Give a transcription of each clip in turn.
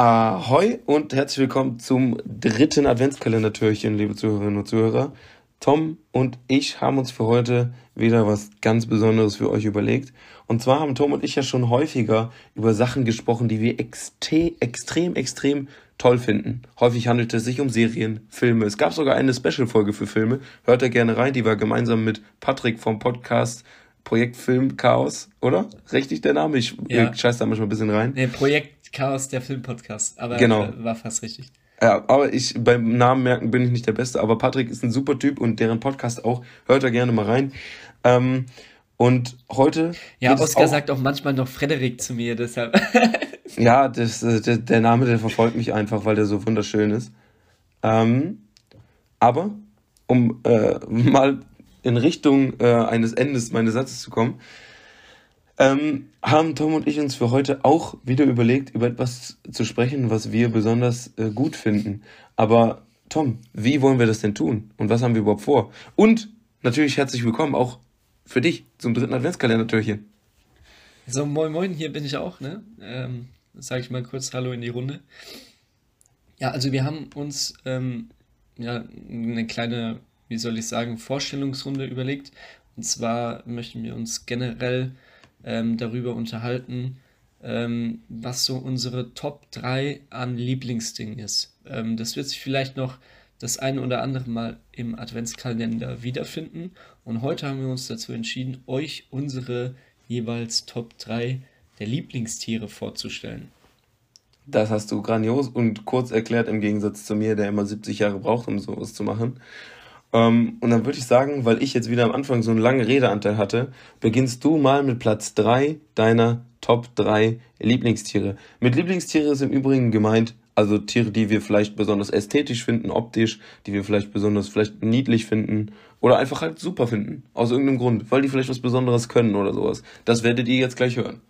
Ahoi und herzlich willkommen zum dritten Adventskalender-Türchen, liebe Zuhörerinnen und Zuhörer. Tom und ich haben uns für heute wieder was ganz Besonderes für euch überlegt. Und zwar haben Tom und ich ja schon häufiger über Sachen gesprochen, die wir extre extrem, extrem toll finden. Häufig handelt es sich um Serien, Filme. Es gab sogar eine Special-Folge für Filme. Hört da gerne rein. Die war gemeinsam mit Patrick vom Podcast Projekt Film Chaos, oder? Richtig der Name? Ich ja. scheiß da manchmal ein bisschen rein. Nee, Projekt Chaos, der Filmpodcast. Aber genau. Äh, war fast richtig. Ja, aber ich beim Namen merken bin ich nicht der Beste, aber Patrick ist ein super Typ und deren Podcast auch. Hört da gerne mal rein. Ähm, und heute. Ja, Oskar auch, sagt auch manchmal noch Frederik zu mir, deshalb. ja, das, äh, der, der, Name, der verfolgt mich einfach, weil der so wunderschön ist. Ähm, aber, um äh, mal in Richtung äh, eines Endes meines Satzes zu kommen, ähm, haben Tom und ich uns für heute auch wieder überlegt, über etwas zu sprechen, was wir besonders äh, gut finden. Aber Tom, wie wollen wir das denn tun? Und was haben wir überhaupt vor? Und natürlich herzlich willkommen auch für dich zum dritten Adventskalender-Türchen. So, moin moin, hier bin ich auch, ne? Ähm, Sage ich mal kurz Hallo in die Runde. Ja, also wir haben uns ähm, ja, eine kleine, wie soll ich sagen, Vorstellungsrunde überlegt. Und zwar möchten wir uns generell ähm, darüber unterhalten, ähm, was so unsere Top 3 an Lieblingsdingen ist. Ähm, das wird sich vielleicht noch das eine oder andere Mal im Adventskalender wiederfinden. Und heute haben wir uns dazu entschieden, euch unsere jeweils Top 3 der Lieblingstiere vorzustellen. Das hast du grandios und kurz erklärt im Gegensatz zu mir, der immer 70 Jahre braucht, um sowas zu machen. Ähm, und dann würde ich sagen, weil ich jetzt wieder am Anfang so einen langen Redeanteil hatte, beginnst du mal mit Platz 3 deiner Top 3 Lieblingstiere. Mit Lieblingstiere ist im Übrigen gemeint, also Tiere, die wir vielleicht besonders ästhetisch finden, optisch, die wir vielleicht besonders vielleicht niedlich finden oder einfach halt super finden. Aus irgendeinem Grund, weil die vielleicht was Besonderes können oder sowas. Das werdet ihr jetzt gleich hören.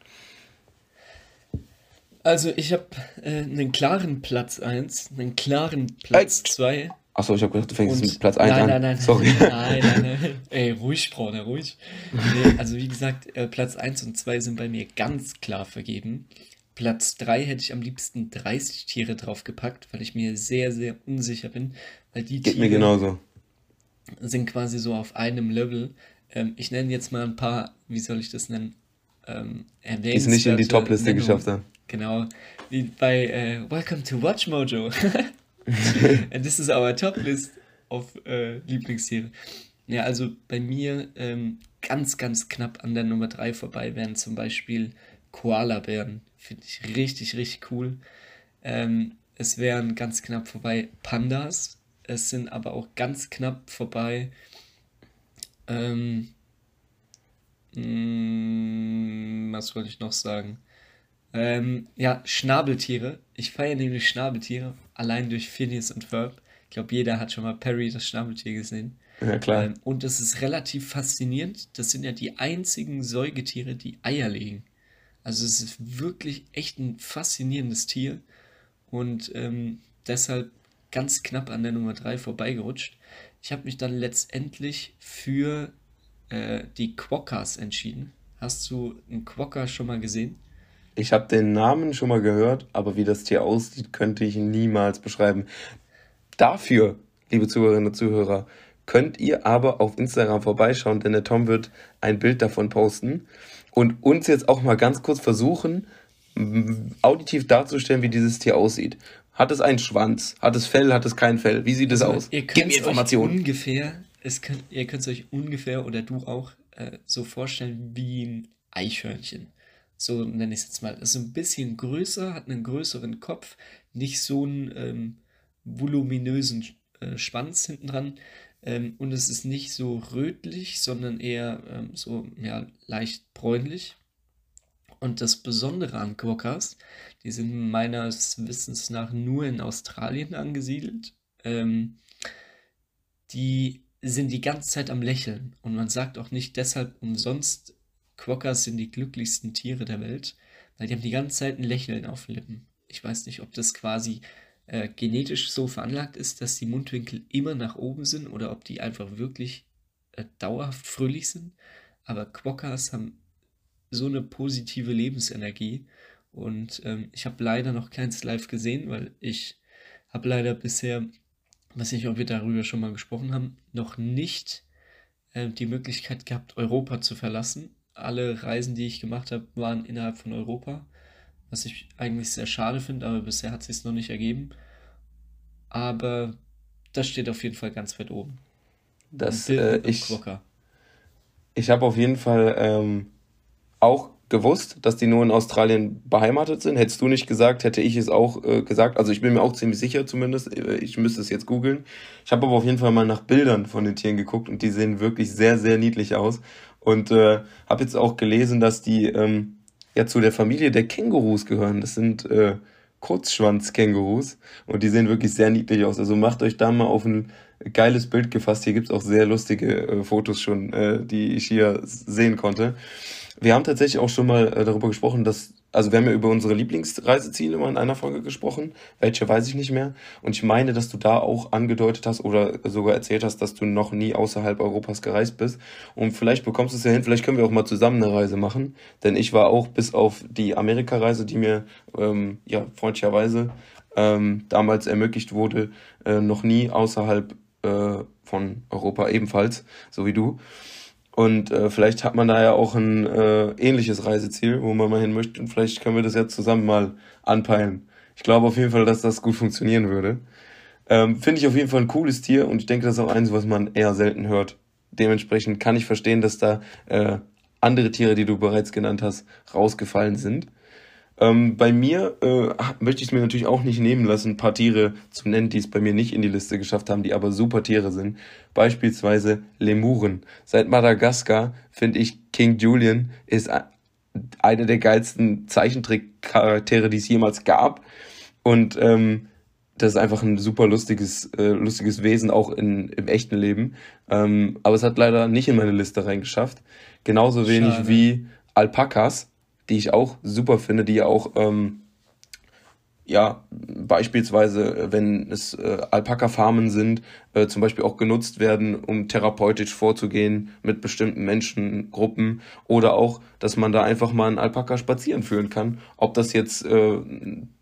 Also ich habe äh, einen klaren Platz 1, einen klaren Platz 2 Achso, ich habe gedacht, du fängst und, mit Platz 1 nein, an. Nein, nein, Sorry. Nein, nein, nein. Ey, ruhig, Braune, ruhig. Nee, also wie gesagt, äh, Platz 1 und 2 sind bei mir ganz klar vergeben. Platz 3 hätte ich am liebsten 30 Tiere draufgepackt, weil ich mir sehr, sehr unsicher bin. Weil die Geht Tiere mir genauso. sind quasi so auf einem Level. Ähm, ich nenne jetzt mal ein paar, wie soll ich das nennen? Ähm, die es nicht in die Top-Liste geschafft haben. Genau, wie bei äh, Welcome to Watch Mojo. And this is our top list of äh, Lieblingstiere. Ja, also bei mir ähm, ganz, ganz knapp an der Nummer 3 vorbei wären zum Beispiel Koalabären. Finde ich richtig, richtig cool. Ähm, es wären ganz knapp vorbei Pandas. Es sind aber auch ganz knapp vorbei. Ähm, mh, mm, was wollte ich noch sagen? Ähm, ja, Schnabeltiere. Ich feiere nämlich Schnabeltiere, allein durch Phineas und Ferb. Ich glaube, jeder hat schon mal Perry, das Schnabeltier, gesehen. Ja, klar. Ähm, und das ist relativ faszinierend. Das sind ja die einzigen Säugetiere, die Eier legen. Also es ist wirklich echt ein faszinierendes Tier. Und ähm, deshalb ganz knapp an der Nummer 3 vorbeigerutscht. Ich habe mich dann letztendlich für äh, die Quokkas entschieden. Hast du einen Quokka schon mal gesehen? Ich habe den Namen schon mal gehört, aber wie das Tier aussieht, könnte ich niemals beschreiben. Dafür, liebe Zuhörerinnen und Zuhörer, könnt ihr aber auf Instagram vorbeischauen, denn der Tom wird ein Bild davon posten und uns jetzt auch mal ganz kurz versuchen, auditiv darzustellen, wie dieses Tier aussieht. Hat es einen Schwanz? Hat es Fell? Hat es kein Fell? Wie sieht es also, aus? Gib mir Informationen. Ungefähr, es könnt, ihr könnt es euch ungefähr oder du auch äh, so vorstellen wie ein Eichhörnchen so nenne ich es jetzt mal, ist ein bisschen größer, hat einen größeren Kopf, nicht so einen ähm, voluminösen äh, Schwanz hinten dran. Ähm, und es ist nicht so rötlich, sondern eher ähm, so ja, leicht bräunlich. Und das Besondere an Quokkas, die sind meines Wissens nach nur in Australien angesiedelt, ähm, die sind die ganze Zeit am Lächeln. Und man sagt auch nicht deshalb umsonst Quokkas sind die glücklichsten Tiere der Welt, weil die haben die ganze Zeit ein Lächeln auf den Lippen. Ich weiß nicht, ob das quasi äh, genetisch so veranlagt ist, dass die Mundwinkel immer nach oben sind oder ob die einfach wirklich äh, dauerhaft fröhlich sind. Aber Quokkas haben so eine positive Lebensenergie Und ähm, ich habe leider noch keins live gesehen, weil ich habe leider bisher, weiß nicht, ob wir darüber schon mal gesprochen haben, noch nicht äh, die Möglichkeit gehabt, Europa zu verlassen. Alle Reisen, die ich gemacht habe, waren innerhalb von Europa, was ich eigentlich sehr schade finde, aber bisher hat es noch nicht ergeben. Aber das steht auf jeden Fall ganz weit oben. Das, äh, ich, ich habe auf jeden Fall ähm, auch gewusst, dass die nur in Australien beheimatet sind. Hättest du nicht gesagt, hätte ich es auch äh, gesagt. Also ich bin mir auch ziemlich sicher zumindest. Äh, ich müsste es jetzt googeln. Ich habe aber auf jeden Fall mal nach Bildern von den Tieren geguckt und die sehen wirklich sehr, sehr niedlich aus. Und äh, habe jetzt auch gelesen, dass die ähm, ja zu der Familie der Kängurus gehören. Das sind äh, Kurzschwanz-Kängurus und die sehen wirklich sehr niedlich aus. Also macht euch da mal auf ein geiles Bild gefasst. Hier gibt's auch sehr lustige äh, Fotos schon, äh, die ich hier sehen konnte. Wir haben tatsächlich auch schon mal äh, darüber gesprochen, dass, also wir haben ja über unsere Lieblingsreiseziele mal in einer Folge gesprochen. Welche weiß ich nicht mehr. Und ich meine, dass du da auch angedeutet hast oder sogar erzählt hast, dass du noch nie außerhalb Europas gereist bist. Und vielleicht bekommst du es ja hin, vielleicht können wir auch mal zusammen eine Reise machen. Denn ich war auch bis auf die Amerika-Reise, die mir ähm, ja freundlicherweise ähm, damals ermöglicht wurde, äh, noch nie außerhalb äh, von Europa ebenfalls, so wie du. Und äh, vielleicht hat man da ja auch ein äh, ähnliches Reiseziel, wo man mal hin möchte. Und vielleicht können wir das ja zusammen mal anpeilen. Ich glaube auf jeden Fall, dass das gut funktionieren würde. Ähm, Finde ich auf jeden Fall ein cooles Tier und ich denke, das ist auch eins, was man eher selten hört. Dementsprechend kann ich verstehen, dass da äh, andere Tiere, die du bereits genannt hast, rausgefallen sind. Ähm, bei mir äh, möchte ich es mir natürlich auch nicht nehmen lassen, ein paar Tiere zu nennen, die es bei mir nicht in die Liste geschafft haben, die aber super Tiere sind. Beispielsweise Lemuren. Seit Madagaskar finde ich King Julian ist eine der geilsten Zeichentrickcharaktere, die es jemals gab. Und ähm, das ist einfach ein super lustiges, äh, lustiges Wesen, auch in, im echten Leben. Ähm, aber es hat leider nicht in meine Liste reingeschafft. Genauso wenig Schade. wie Alpakas die ich auch super finde, die auch, ähm, ja, beispielsweise, wenn es äh, Alpaka-Farmen sind, äh, zum Beispiel auch genutzt werden, um therapeutisch vorzugehen mit bestimmten Menschengruppen oder auch, dass man da einfach mal einen Alpaka spazieren führen kann. Ob das jetzt äh,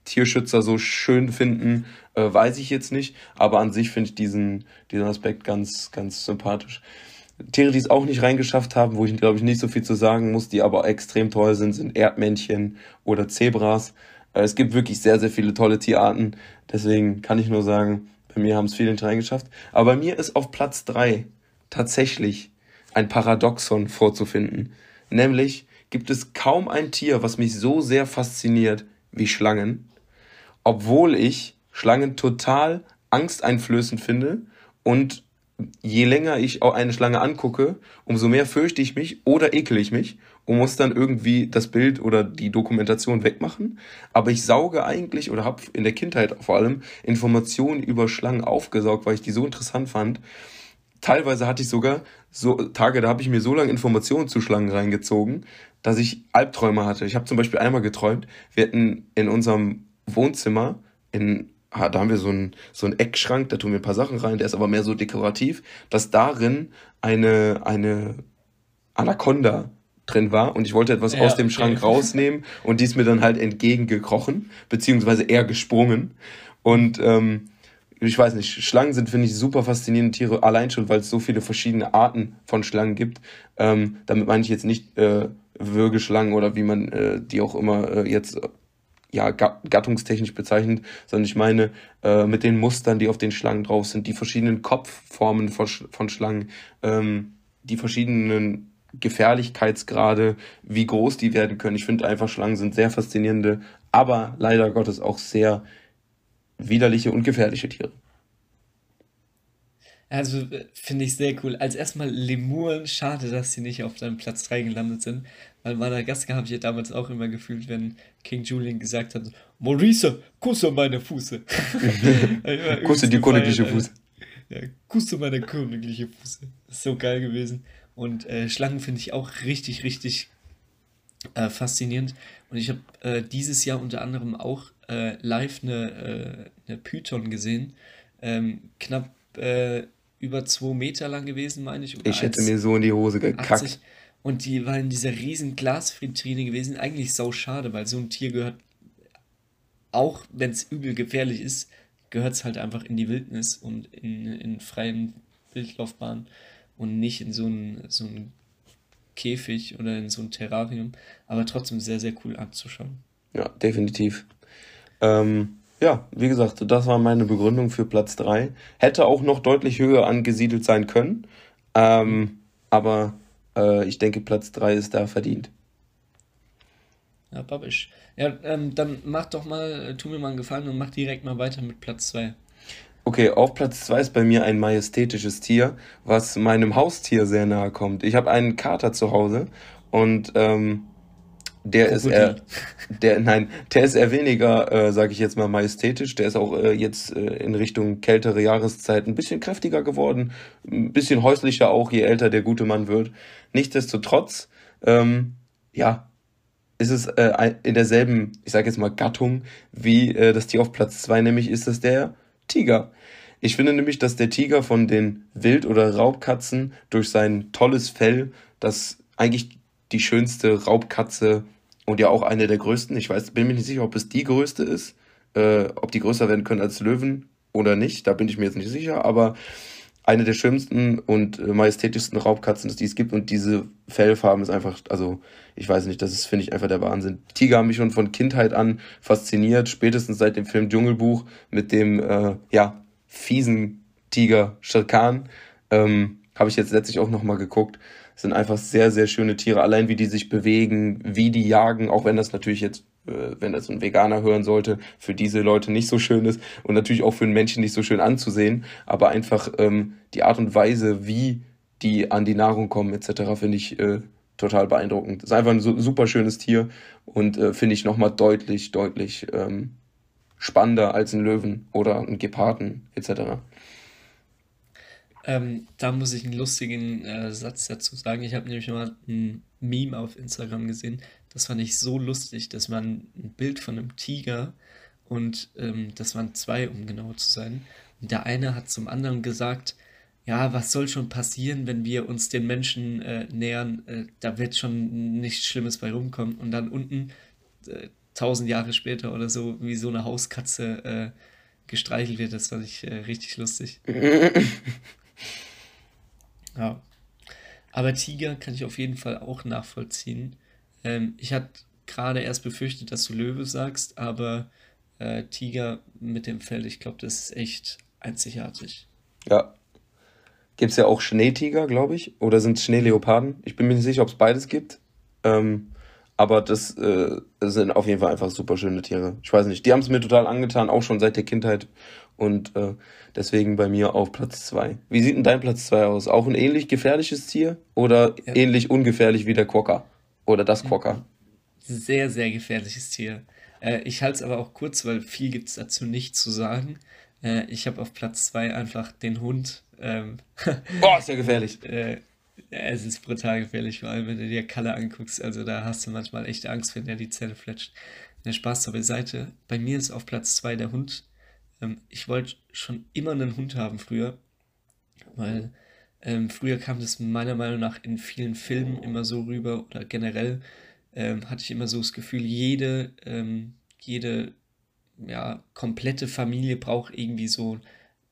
Tierschützer so schön finden, äh, weiß ich jetzt nicht, aber an sich finde ich diesen, diesen Aspekt ganz, ganz sympathisch. Tiere, die es auch nicht reingeschafft haben, wo ich glaube ich nicht so viel zu sagen muss, die aber extrem toll sind, sind Erdmännchen oder Zebras. Äh, es gibt wirklich sehr, sehr viele tolle Tierarten. Deswegen kann ich nur sagen, bei mir haben es viele nicht reingeschafft. Aber bei mir ist auf Platz drei tatsächlich ein Paradoxon vorzufinden. Nämlich gibt es kaum ein Tier, was mich so sehr fasziniert wie Schlangen, obwohl ich Schlangen total angsteinflößend finde und je länger ich auch eine Schlange angucke, umso mehr fürchte ich mich oder ekel ich mich und muss dann irgendwie das Bild oder die Dokumentation wegmachen. Aber ich sauge eigentlich oder habe in der Kindheit vor allem Informationen über Schlangen aufgesaugt, weil ich die so interessant fand. Teilweise hatte ich sogar so Tage, da habe ich mir so lange Informationen zu Schlangen reingezogen, dass ich Albträume hatte. Ich habe zum Beispiel einmal geträumt, wir hatten in unserem Wohnzimmer in da haben wir so einen, so einen Eckschrank, da tun wir ein paar Sachen rein, der ist aber mehr so dekorativ, dass darin eine, eine Anaconda drin war und ich wollte etwas ja, aus dem okay. Schrank rausnehmen und die ist mir dann halt entgegengekrochen, beziehungsweise eher gesprungen. Und ähm, ich weiß nicht, Schlangen sind, finde ich, super faszinierende Tiere, allein schon, weil es so viele verschiedene Arten von Schlangen gibt. Ähm, damit meine ich jetzt nicht äh, Würgeschlangen oder wie man äh, die auch immer äh, jetzt ja, gattungstechnisch bezeichnet, sondern ich meine äh, mit den Mustern, die auf den Schlangen drauf sind, die verschiedenen Kopfformen von, von Schlangen, ähm, die verschiedenen Gefährlichkeitsgrade, wie groß die werden können. Ich finde einfach, Schlangen sind sehr faszinierende, aber leider Gottes auch sehr widerliche und gefährliche Tiere. Also äh, finde ich sehr cool. Als erstmal Lemuren, schade, dass sie nicht auf deinem Platz 3 gelandet sind, weil Madagaskar habe ich ja damals auch immer gefühlt, wenn King Julian gesagt hat, Maurice, kusse meine Fuße. kusse die königliche Fuße. Ja, kusse meine königliche Fuße. so geil gewesen. Und äh, Schlangen finde ich auch richtig, richtig äh, faszinierend. Und ich habe äh, dieses Jahr unter anderem auch äh, live eine, äh, eine Python gesehen. Ähm, knapp äh, über zwei Meter lang gewesen, meine ich. ich hätte mir so in die Hose gekackt. 80. Und die war in dieser riesen Glasvitrine gewesen. Eigentlich sau schade, weil so ein Tier gehört, auch wenn es übel gefährlich ist, gehört es halt einfach in die Wildnis und in, in freien Wildlaufbahnen und nicht in so einen so ein Käfig oder in so ein Terrarium. Aber trotzdem sehr, sehr cool anzuschauen. Ja, definitiv. Ähm, ja, wie gesagt, das war meine Begründung für Platz 3. Hätte auch noch deutlich höher angesiedelt sein können. Ähm, aber äh, ich denke, Platz 3 ist da verdient. Ja, Babisch. Ja, ähm, dann mach doch mal, tu mir mal einen Gefallen und mach direkt mal weiter mit Platz 2. Okay, auf Platz 2 ist bei mir ein majestätisches Tier, was meinem Haustier sehr nahe kommt. Ich habe einen Kater zu Hause und ähm, der ist eher, der, nein, der ist eher weniger, äh, sage ich jetzt mal, majestätisch. Der ist auch äh, jetzt äh, in Richtung kältere Jahreszeit ein bisschen kräftiger geworden, ein bisschen häuslicher auch, je älter der gute Mann wird. Nichtsdestotrotz, ähm, ja, ist es äh, in derselben, ich sage jetzt mal, Gattung wie äh, das Tier auf Platz zwei, nämlich ist es der Tiger. Ich finde nämlich, dass der Tiger von den Wild- oder Raubkatzen durch sein tolles Fell, das eigentlich die schönste Raubkatze und ja auch eine der größten. Ich weiß, bin mir nicht sicher, ob es die größte ist, äh, ob die größer werden können als Löwen oder nicht. Da bin ich mir jetzt nicht sicher, aber eine der schönsten und äh, majestätischsten Raubkatzen, die es gibt. Und diese Fellfarben ist einfach, also ich weiß nicht, das ist, finde ich, einfach der Wahnsinn. Tiger haben mich schon von Kindheit an fasziniert, spätestens seit dem Film Dschungelbuch mit dem, äh, ja, fiesen Tiger Shirkan. Ähm, Habe ich jetzt letztlich auch nochmal geguckt sind einfach sehr, sehr schöne Tiere. Allein wie die sich bewegen, wie die jagen, auch wenn das natürlich jetzt, äh, wenn das ein Veganer hören sollte, für diese Leute nicht so schön ist und natürlich auch für einen Menschen nicht so schön anzusehen. Aber einfach ähm, die Art und Weise, wie die an die Nahrung kommen etc., finde ich äh, total beeindruckend. Das ist einfach ein super schönes Tier und äh, finde ich nochmal deutlich, deutlich ähm, spannender als ein Löwen oder ein Geparden etc. Ähm, da muss ich einen lustigen äh, Satz dazu sagen. Ich habe nämlich mal ein Meme auf Instagram gesehen. Das fand ich so lustig, dass man ein Bild von einem Tiger und ähm, das waren zwei, um genau zu sein. Und der eine hat zum anderen gesagt, ja, was soll schon passieren, wenn wir uns den Menschen äh, nähern? Äh, da wird schon nichts Schlimmes bei rumkommen. Und dann unten, äh, tausend Jahre später oder so, wie so eine Hauskatze äh, gestreichelt wird. Das fand ich äh, richtig lustig. Ja. Aber Tiger kann ich auf jeden Fall auch nachvollziehen. Ähm, ich hatte gerade erst befürchtet, dass du Löwe sagst, aber äh, Tiger mit dem Fell, ich glaube, das ist echt einzigartig. Ja. Gibt es ja auch Schneetiger, glaube ich, oder sind es Schneeleoparden? Ich bin mir nicht sicher, ob es beides gibt. Ähm, aber das äh, sind auf jeden Fall einfach super schöne Tiere. Ich weiß nicht, die haben es mir total angetan, auch schon seit der Kindheit. Und äh, deswegen bei mir auf Platz 2. Wie sieht denn dein Platz 2 aus? Auch ein ähnlich gefährliches Tier oder ja. ähnlich ungefährlich wie der Quokka? Oder das Quokka? Sehr, sehr gefährliches Tier. Äh, ich halte es aber auch kurz, weil viel gibt es dazu nicht zu sagen. Äh, ich habe auf Platz 2 einfach den Hund. Ähm, Boah, ist ja gefährlich. äh, es ist brutal gefährlich, vor allem wenn du dir Kalle anguckst. Also da hast du manchmal echt Angst, wenn der die Zelle fletscht. Der Spaß zur Beiseite. Bei mir ist auf Platz 2 der Hund. Ähm, ich wollte schon immer einen Hund haben früher, weil ähm, früher kam das meiner Meinung nach in vielen Filmen immer so rüber oder generell ähm, hatte ich immer so das Gefühl, jede, ähm, jede ja, komplette Familie braucht irgendwie so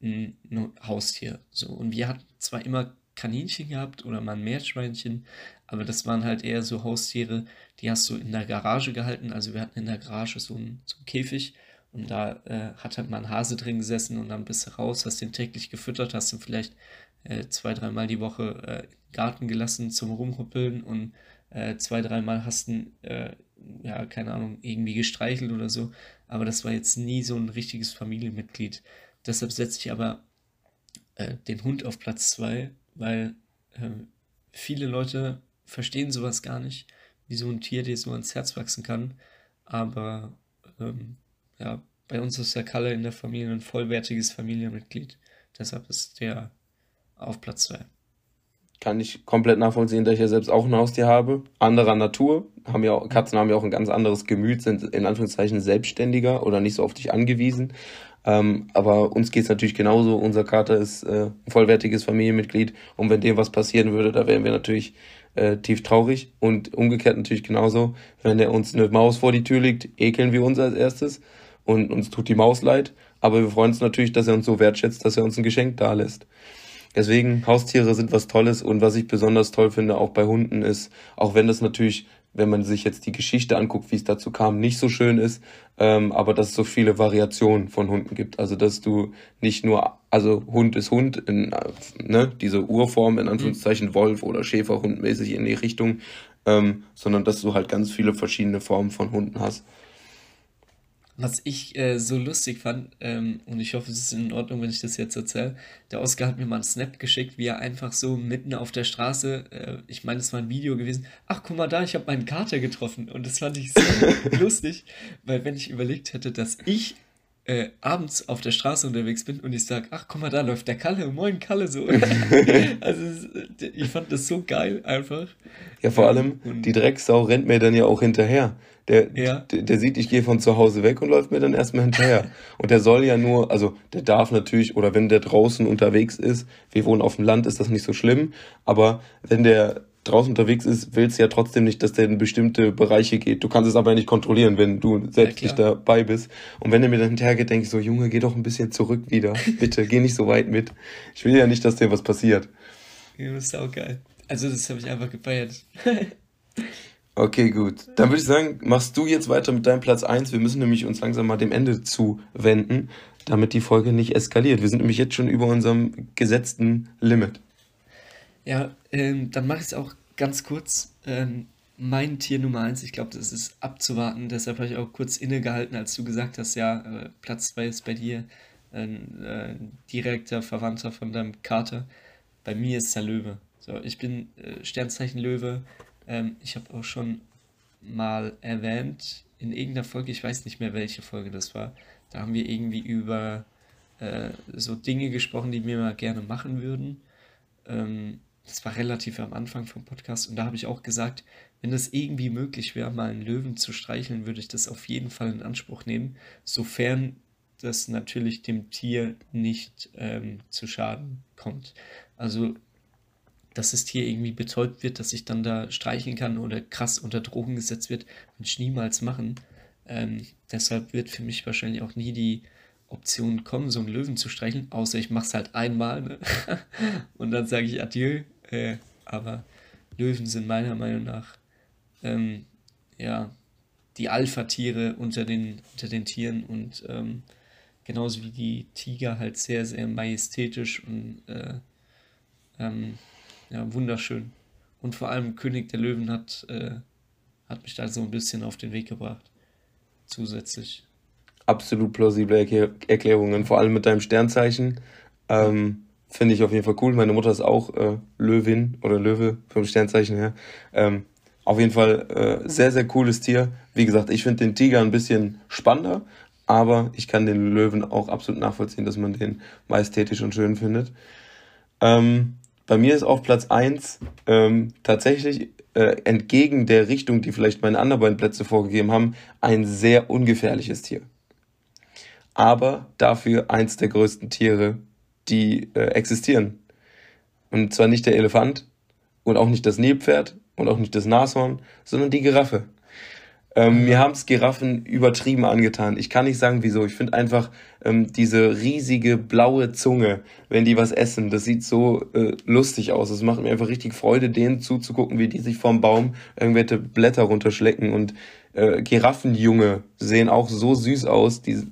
ein, ein Haustier. So. Und wir hatten zwar immer Kaninchen gehabt oder mal ein Meerschweinchen, aber das waren halt eher so Haustiere, die hast du in der Garage gehalten. Also wir hatten in der Garage so einen, so einen Käfig und da äh, hat halt mal ein Hase drin gesessen und dann bist du raus, hast den täglich gefüttert, hast ihn vielleicht äh, zwei, dreimal die Woche äh, im Garten gelassen zum Rumhuppeln und äh, zwei, dreimal hast du äh, ja, keine Ahnung, irgendwie gestreichelt oder so. Aber das war jetzt nie so ein richtiges Familienmitglied. Deshalb setze ich aber äh, den Hund auf Platz zwei, weil äh, viele Leute verstehen sowas gar nicht, wie so ein Tier dir so ans Herz wachsen kann. Aber ähm, ja, bei uns ist der Kalle in der Familie ein vollwertiges Familienmitglied. Deshalb ist der auf Platz 2. Kann ich komplett nachvollziehen, da ich ja selbst auch ein Haustier habe. Anderer Natur. Haben ja, Katzen haben ja auch ein ganz anderes Gemüt, sind in Anführungszeichen selbstständiger oder nicht so auf dich angewiesen. Ähm, aber uns geht es natürlich genauso. Unser Kater ist äh, ein vollwertiges Familienmitglied und wenn dem was passieren würde, da wären wir natürlich äh, tief traurig. Und umgekehrt natürlich genauso, wenn er uns eine Maus vor die Tür legt, ekeln wir uns als erstes und uns tut die Maus leid. Aber wir freuen uns natürlich, dass er uns so wertschätzt, dass er uns ein Geschenk da lässt. Deswegen, Haustiere sind was Tolles und was ich besonders toll finde, auch bei Hunden ist, auch wenn das natürlich wenn man sich jetzt die Geschichte anguckt, wie es dazu kam, nicht so schön ist, ähm, aber dass es so viele Variationen von Hunden gibt. Also dass du nicht nur, also Hund ist Hund, in, ne, diese Urform in Anführungszeichen Wolf oder Schäferhund mäßig in die Richtung, ähm, sondern dass du halt ganz viele verschiedene Formen von Hunden hast. Was ich äh, so lustig fand, ähm, und ich hoffe, es ist in Ordnung, wenn ich das jetzt erzähle, der Oscar hat mir mal einen Snap geschickt, wie er einfach so mitten auf der Straße, äh, ich meine, es war ein Video gewesen, ach, guck mal da, ich habe meinen Kater getroffen. Und das fand ich so lustig, weil wenn ich überlegt hätte, dass ich äh, abends auf der Straße unterwegs bin und ich sage, ach, guck mal, da läuft der Kalle, moin Kalle, so. also ich fand das so geil einfach. Ja, vor allem, und die Drecksau rennt mir dann ja auch hinterher. Der, ja. der, der, sieht, ich gehe von zu Hause weg und läuft mir dann erstmal hinterher. Und der soll ja nur, also der darf natürlich, oder wenn der draußen unterwegs ist, wir wohnen auf dem Land, ist das nicht so schlimm, aber wenn der draußen unterwegs ist, willst du ja trotzdem nicht, dass der in bestimmte Bereiche geht. Du kannst es aber nicht kontrollieren, wenn du selbst ja, nicht dabei bist. Und wenn er mir dann hinterher geht, denke ich so, Junge, geh doch ein bisschen zurück wieder. Bitte, geh nicht so weit mit. Ich will ja nicht, dass dir was passiert. Ja, das ist auch geil. Also das habe ich einfach gefeiert. Okay, gut. Dann würde ich sagen, machst du jetzt weiter mit deinem Platz 1. Wir müssen nämlich uns langsam mal dem Ende zuwenden, damit die Folge nicht eskaliert. Wir sind nämlich jetzt schon über unserem gesetzten Limit. Ja, ähm, dann mache ich es auch ganz kurz. Ähm, mein Tier Nummer 1, ich glaube, das ist abzuwarten. Deshalb habe ich auch kurz innegehalten, als du gesagt hast, ja, äh, Platz 2 ist bei dir ein äh, direkter Verwandter von deinem Kater. Bei mir ist der Löwe. So, ich bin äh, Sternzeichen Löwe ähm, ich habe auch schon mal erwähnt in irgendeiner Folge, ich weiß nicht mehr, welche Folge das war, da haben wir irgendwie über äh, so Dinge gesprochen, die wir mal gerne machen würden. Ähm, das war relativ am Anfang vom Podcast und da habe ich auch gesagt, wenn es irgendwie möglich wäre, mal einen Löwen zu streicheln, würde ich das auf jeden Fall in Anspruch nehmen, sofern das natürlich dem Tier nicht ähm, zu Schaden kommt. Also dass das Tier irgendwie betäubt wird, dass ich dann da streicheln kann oder krass unter Drogen gesetzt wird, würde ich niemals machen. Ähm, deshalb wird für mich wahrscheinlich auch nie die Option kommen, so einen Löwen zu streicheln, außer ich mache es halt einmal ne? und dann sage ich Adieu. Äh, aber Löwen sind meiner Meinung nach ähm, ja die Alpha-Tiere unter den, unter den Tieren und ähm, genauso wie die Tiger halt sehr, sehr majestätisch und äh, ähm, ja, wunderschön. Und vor allem König der Löwen hat, äh, hat mich da so ein bisschen auf den Weg gebracht. Zusätzlich. Absolut plausible Erklär Erklärungen, vor allem mit deinem Sternzeichen. Ähm, Finde ich auf jeden Fall cool. Meine Mutter ist auch äh, Löwin oder Löwe vom Sternzeichen her. Ähm, auf jeden Fall äh, sehr, sehr cooles Tier. Wie gesagt, ich finde den Tiger ein bisschen spannender, aber ich kann den Löwen auch absolut nachvollziehen, dass man den majestätisch und schön findet. Ähm, bei mir ist auf Platz 1 ähm, tatsächlich äh, entgegen der Richtung, die vielleicht meine anderen beiden Plätze vorgegeben haben, ein sehr ungefährliches Tier. Aber dafür eins der größten Tiere, die äh, existieren. Und zwar nicht der Elefant und auch nicht das Nilpferd und auch nicht das Nashorn, sondern die Giraffe. Ähm, mir haben es Giraffen übertrieben angetan. Ich kann nicht sagen, wieso. Ich finde einfach ähm, diese riesige blaue Zunge, wenn die was essen, das sieht so äh, lustig aus. Es macht mir einfach richtig Freude, denen zuzugucken, wie die sich vom Baum irgendwelche Blätter runterschlecken. Und äh, Giraffenjunge sehen auch so süß aus. Die,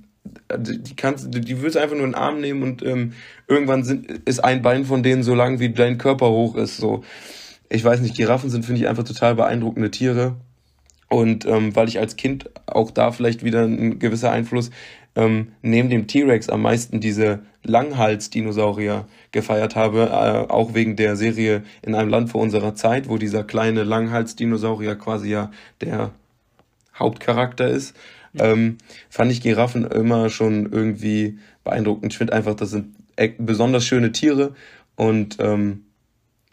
die kannst, die willst einfach nur in den Arm nehmen und ähm, irgendwann sind, ist ein Bein von denen so lang, wie dein Körper hoch ist. So, ich weiß nicht. Giraffen sind finde ich einfach total beeindruckende Tiere. Und ähm, weil ich als Kind auch da vielleicht wieder ein gewisser Einfluss ähm, neben dem T-Rex am meisten diese Langhals-Dinosaurier gefeiert habe, äh, auch wegen der Serie In einem Land vor unserer Zeit, wo dieser kleine Langhals-Dinosaurier quasi ja der Hauptcharakter ist, ähm, fand ich Giraffen immer schon irgendwie beeindruckend. Ich finde einfach, das sind besonders schöne Tiere und ähm,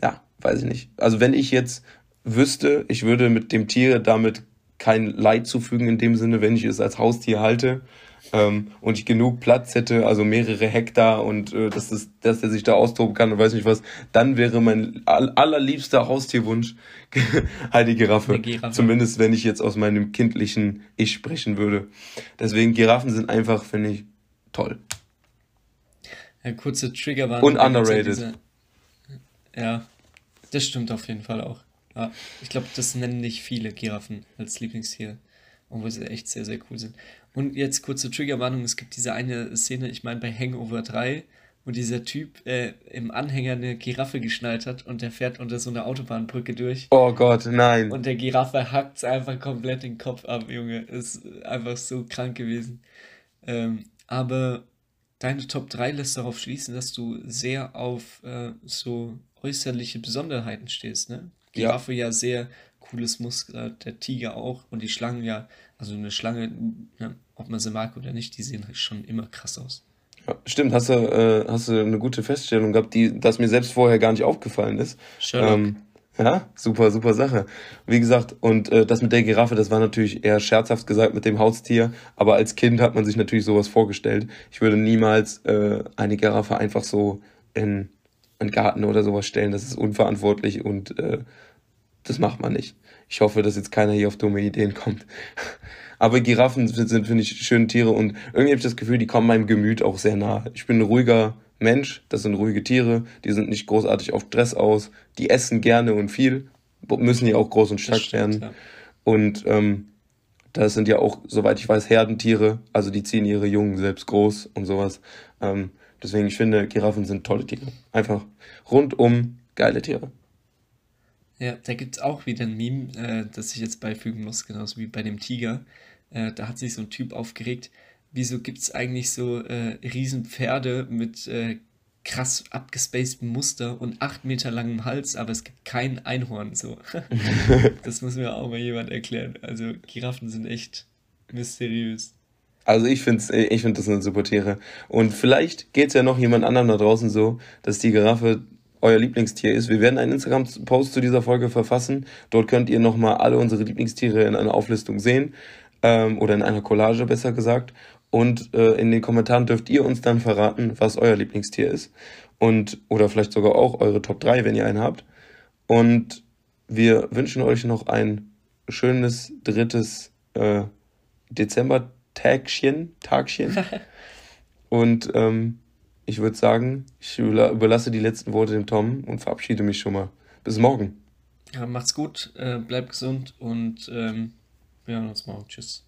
ja, weiß ich nicht. Also wenn ich jetzt wüsste, ich würde mit dem Tier damit kein Leid zufügen in dem Sinne, wenn ich es als Haustier halte ähm, und ich genug Platz hätte, also mehrere Hektar und äh, dass, das, dass er sich da austoben kann und weiß nicht was, dann wäre mein allerliebster Haustierwunsch halt die Giraffe. Giraffe. Zumindest wenn ich jetzt aus meinem kindlichen Ich sprechen würde. Deswegen Giraffen sind einfach, finde ich, toll. Ja, kurze Triggerwarnung. Und underrated. Diese, ja, das stimmt auf jeden Fall auch. Ja, ich glaube, das nennen nicht viele Giraffen als Lieblingstier, obwohl sie echt sehr, sehr cool sind. Und jetzt kurze Triggerwarnung: Es gibt diese eine Szene, ich meine bei Hangover 3, wo dieser Typ äh, im Anhänger eine Giraffe geschnallt hat und der fährt unter so einer Autobahnbrücke durch. Oh Gott, nein. Und der Giraffe hackt einfach komplett den Kopf ab, Junge. Ist einfach so krank gewesen. Ähm, aber deine Top 3 lässt darauf schließen, dass du sehr auf äh, so äußerliche Besonderheiten stehst, ne? Giraffe ja, ja sehr cooles Muster, der Tiger auch und die Schlangen ja, also eine Schlange, ne, ob man sie mag oder nicht, die sehen halt schon immer krass aus. Ja, stimmt, hast du, äh, hast du eine gute Feststellung gehabt, die, dass mir selbst vorher gar nicht aufgefallen ist. Ähm, ja, super, super Sache. Wie gesagt, und äh, das mit der Giraffe, das war natürlich eher scherzhaft gesagt mit dem Haustier, aber als Kind hat man sich natürlich sowas vorgestellt. Ich würde niemals äh, eine Giraffe einfach so in einen Garten oder sowas stellen. Das ist unverantwortlich und äh, das macht man nicht. Ich hoffe, dass jetzt keiner hier auf dumme Ideen kommt. Aber Giraffen sind, sind finde ich, schöne Tiere und irgendwie habe ich das Gefühl, die kommen meinem Gemüt auch sehr nah. Ich bin ein ruhiger Mensch, das sind ruhige Tiere, die sind nicht großartig auf Stress aus, die essen gerne und viel, müssen ja auch groß und stark stimmt, werden. Ja. Und ähm, das sind ja auch, soweit ich weiß, Herdentiere, also die ziehen ihre Jungen selbst groß und sowas. Ähm, deswegen, ich finde, Giraffen sind tolle Tiere. Einfach rundum geile Tiere. Ja, da gibt es auch wieder ein Meme, äh, das ich jetzt beifügen muss, genauso wie bei dem Tiger. Äh, da hat sich so ein Typ aufgeregt, wieso gibt es eigentlich so äh, Riesenpferde mit äh, krass abgespacedem Muster und acht Meter langem Hals, aber es gibt kein Einhorn so. das muss mir auch mal jemand erklären. Also Giraffen sind echt mysteriös. Also ich finde, ich find, das sind super Tiere. Und vielleicht geht es ja noch jemand anderem da draußen so, dass die Giraffe euer Lieblingstier ist. Wir werden einen Instagram-Post zu dieser Folge verfassen. Dort könnt ihr nochmal alle unsere Lieblingstiere in einer Auflistung sehen. Ähm, oder in einer Collage besser gesagt. Und äh, in den Kommentaren dürft ihr uns dann verraten, was euer Lieblingstier ist. Und, oder vielleicht sogar auch eure Top 3, wenn ihr einen habt. Und wir wünschen euch noch ein schönes drittes äh, Dezember-Tagchen. Tagchen. Und ähm, ich würde sagen, ich überlasse die letzten Worte dem Tom und verabschiede mich schon mal. Bis morgen. Ja, macht's gut, äh, bleibt gesund und ähm, wir hören uns morgen. Tschüss.